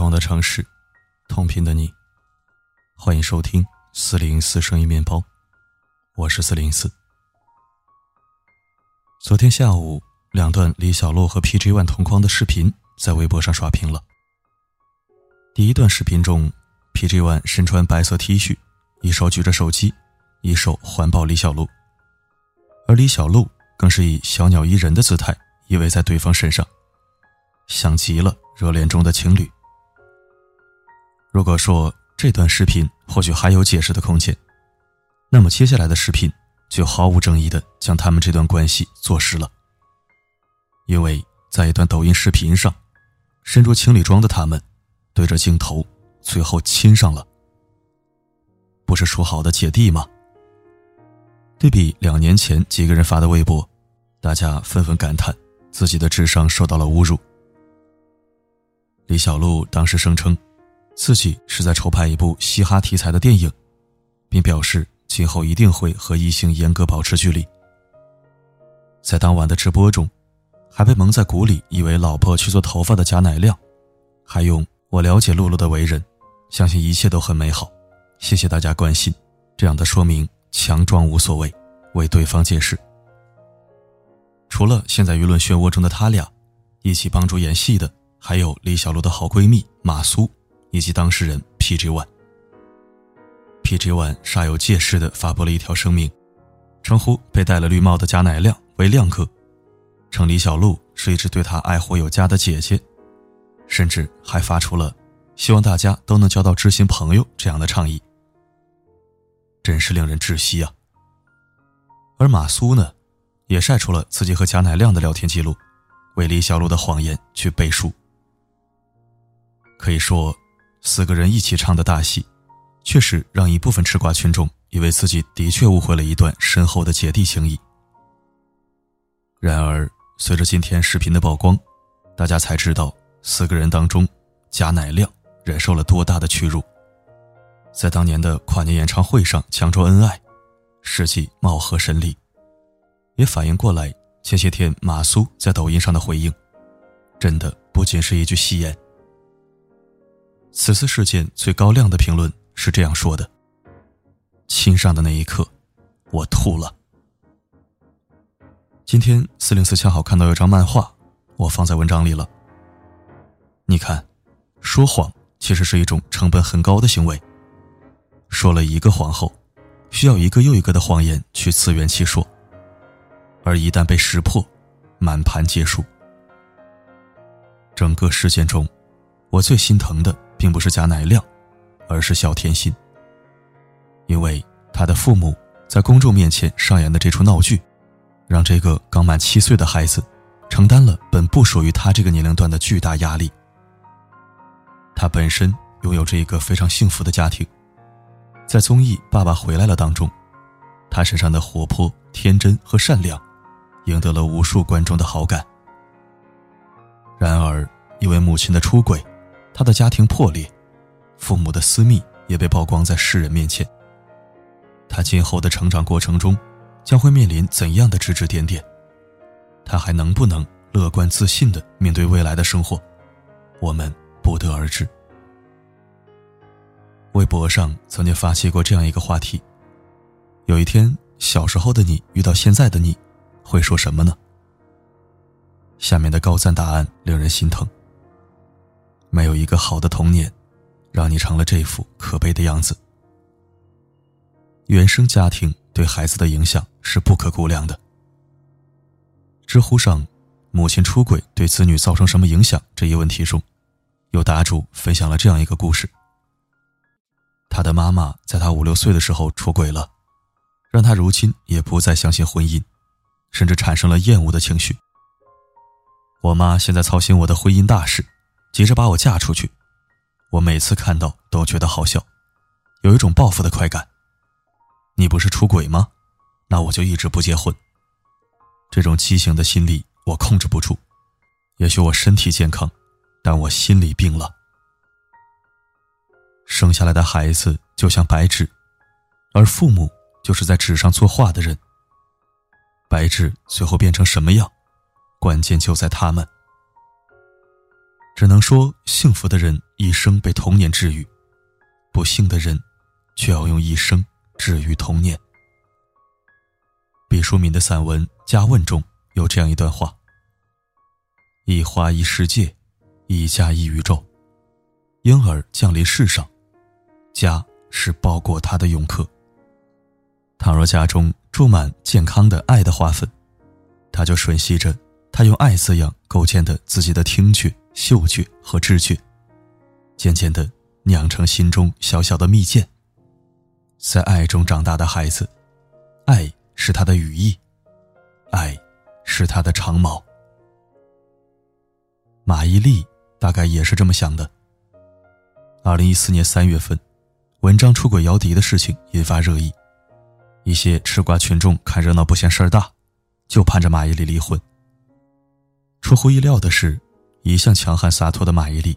不同的城市，同频的你，欢迎收听四零四声音面包，我是四零四。昨天下午，两段李小璐和 PG One 同框的视频在微博上刷屏了。第一段视频中，PG One 身穿白色 T 恤，一手举着手机，一手环抱李小璐，而李小璐更是以小鸟依人的姿态依偎在对方身上，像极了热恋中的情侣。如果说这段视频或许还有解释的空间，那么接下来的视频就毫无争议的将他们这段关系坐实了。因为在一段抖音视频上，身着情侣装的他们对着镜头最后亲上了。不是说好的姐弟吗？对比两年前几个人发的微博，大家纷纷感叹自己的智商受到了侮辱。李小璐当时声称。自己是在筹拍一部嘻哈题材的电影，并表示今后一定会和异性严格保持距离。在当晚的直播中，还被蒙在鼓里以为老婆去做头发的贾乃亮，还用“我了解露露的为人，相信一切都很美好，谢谢大家关心”这样的说明强装无所谓，为对方解释。除了现在舆论漩涡中的他俩，一起帮助演戏的还有李小璐的好闺蜜马苏。以及当事人 PG One，PG One 煞有介事地发布了一条声明，称呼被戴了绿帽的贾乃亮为亮哥，称李小璐是一直对他爱护有加的姐姐，甚至还发出了希望大家都能交到知心朋友这样的倡议，真是令人窒息啊！而马苏呢，也晒出了自己和贾乃亮的聊天记录，为李小璐的谎言去背书，可以说。四个人一起唱的大戏，确实让一部分吃瓜群众以为自己的确误会了一段深厚的姐弟情谊。然而，随着今天视频的曝光，大家才知道四个人当中，贾乃亮忍受了多大的屈辱。在当年的跨年演唱会上强装恩爱，实际貌合神离，也反应过来前些天马苏在抖音上的回应，真的不仅是一句戏言。此次事件最高亮的评论是这样说的：“亲上的那一刻，我吐了。”今天四零四恰好看到有张漫画，我放在文章里了。你看，说谎其实是一种成本很高的行为。说了一个谎后，需要一个又一个的谎言去自圆其说，而一旦被识破，满盘皆输。整个事件中，我最心疼的。并不是贾乃亮，而是小甜心。因为他的父母在公众面前上演的这出闹剧，让这个刚满七岁的孩子承担了本不属于他这个年龄段的巨大压力。他本身拥有着一个非常幸福的家庭，在综艺《爸爸回来了》当中，他身上的活泼、天真和善良，赢得了无数观众的好感。然而，因为母亲的出轨。他的家庭破裂，父母的私密也被曝光在世人面前。他今后的成长过程中，将会面临怎样的指指点点？他还能不能乐观自信的面对未来的生活？我们不得而知。微博上曾经发起过这样一个话题：有一天，小时候的你遇到现在的你，会说什么呢？下面的高赞答案令人心疼。没有一个好的童年，让你成了这副可悲的样子。原生家庭对孩子的影响是不可估量的。知乎上，母亲出轨对子女造成什么影响这一问题中，有答主分享了这样一个故事：他的妈妈在他五六岁的时候出轨了，让他如今也不再相信婚姻，甚至产生了厌恶的情绪。我妈现在操心我的婚姻大事。急着把我嫁出去，我每次看到都觉得好笑，有一种报复的快感。你不是出轨吗？那我就一直不结婚。这种畸形的心理我控制不住。也许我身体健康，但我心里病了。生下来的孩子就像白纸，而父母就是在纸上作画的人。白纸最后变成什么样，关键就在他们。只能说，幸福的人一生被童年治愈，不幸的人却要用一生治愈童年。毕淑敏的散文《家问》中有这样一段话：“一花一世界，一家一宇宙。婴儿降临世上，家是包裹他的永客。倘若家中注满健康的爱的花粉，他就吮吸着他用爱滋养构建的自己的听觉。”嗅觉和知觉，渐渐的酿成心中小小的蜜饯。在爱中长大的孩子，爱是他的羽翼，爱是他的长矛。马伊琍大概也是这么想的。二零一四年三月份，文章出轨姚笛的事情引发热议，一些吃瓜群众看热闹不嫌事儿大，就盼着马伊琍离婚。出乎意料的是。一向强悍洒脱的马伊琍，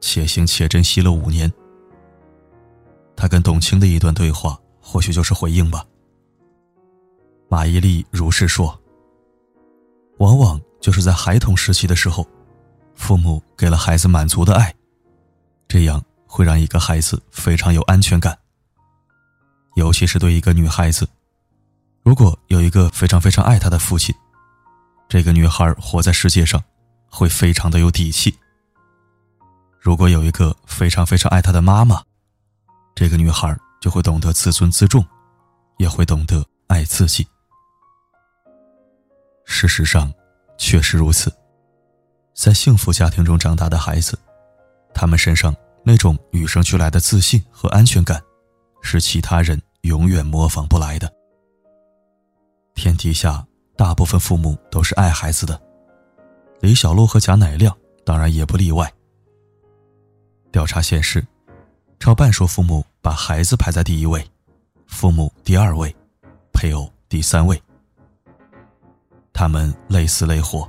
且行且珍惜了五年。他跟董卿的一段对话，或许就是回应吧。马伊琍如是说：“往往就是在孩童时期的时候，父母给了孩子满足的爱，这样会让一个孩子非常有安全感。尤其是对一个女孩子，如果有一个非常非常爱她的父亲，这个女孩活在世界上。”会非常的有底气。如果有一个非常非常爱她的妈妈，这个女孩就会懂得自尊自重，也会懂得爱自己。事实上，确实如此。在幸福家庭中长大的孩子，他们身上那种与生俱来的自信和安全感，是其他人永远模仿不来的。天底下大部分父母都是爱孩子的。李小璐和贾乃亮当然也不例外。调查显示，超半数父母把孩子排在第一位，父母第二位，配偶第三位。他们累死累活，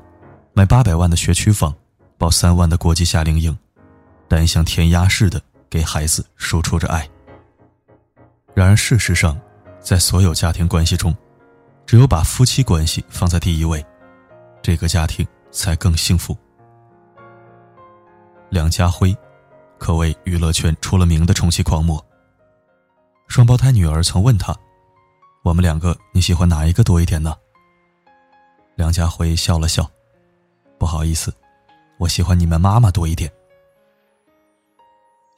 买八百万的学区房，报三万的国际夏令营，但像填鸭似的给孩子输出着爱。然而事实上，在所有家庭关系中，只有把夫妻关系放在第一位，这个家庭。才更幸福。梁家辉，可谓娱乐圈出了名的宠妻狂魔。双胞胎女儿曾问他：“我们两个你喜欢哪一个多一点呢？”梁家辉笑了笑：“不好意思，我喜欢你们妈妈多一点。”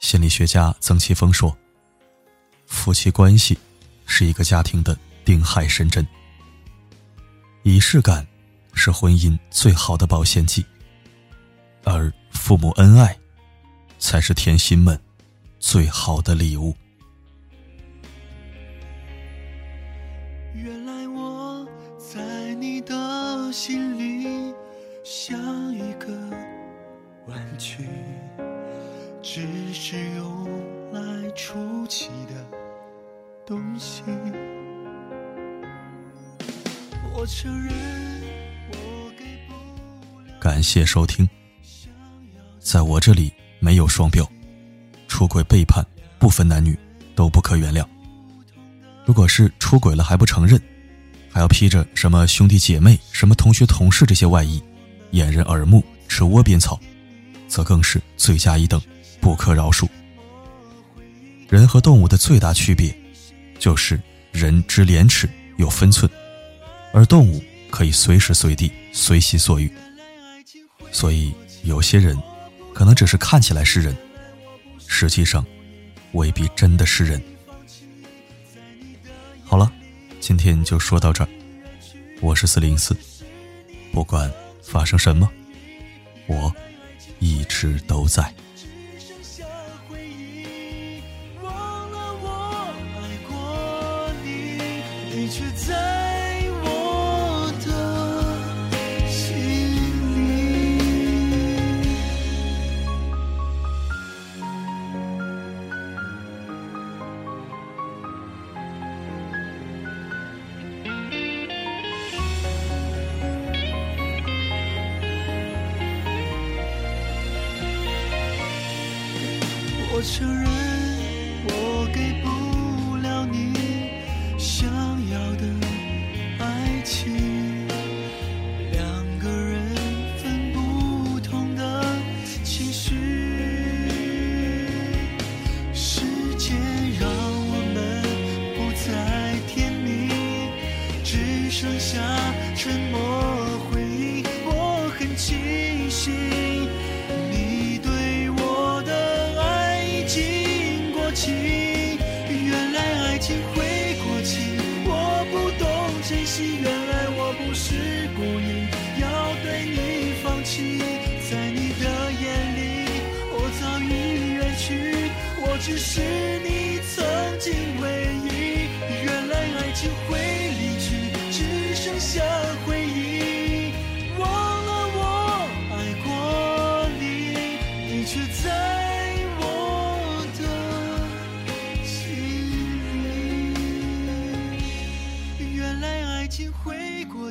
心理学家曾奇峰说：“夫妻关系是一个家庭的定海神针，仪式感。”是婚姻最好的保鲜剂，而父母恩爱，才是甜心们最好的礼物。原来我在你的心里像一个玩具，只是用来出气的东西。我承认。感谢收听。在我这里没有双标，出轨背叛不分男女都不可原谅。如果是出轨了还不承认，还要披着什么兄弟姐妹、什么同学同事这些外衣，掩人耳目、吃窝边草，则更是罪加一等，不可饶恕。人和动物的最大区别，就是人知廉耻有分寸，而动物可以随时随地随心所欲。所以，有些人可能只是看起来是人，实际上未必真的是人。好了，今天就说到这儿。我是四零四，不管发生什么，我一直都在。我承认我给不了你想要的爱情。两个人分不同的情绪时间让我们不再甜蜜只剩下沉默。在你的眼里我早已远去我只是你曾经唯一原来爱情会离去只剩下回忆忘了我爱过你你却在我的心里原来爱情会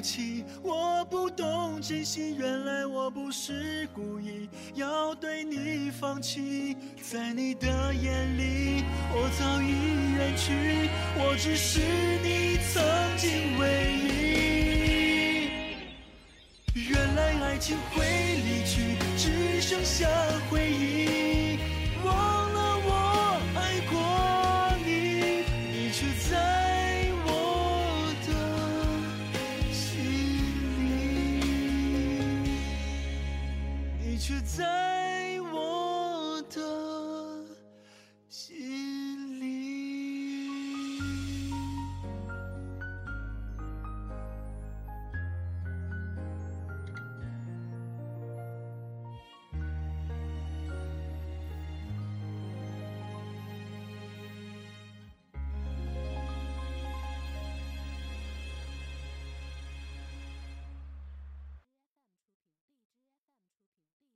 起，我不懂珍惜。原来我不是故意要对你放弃，在你的眼里，我早已远去，我只是你曾经唯一。原来爱情会离去，只剩下。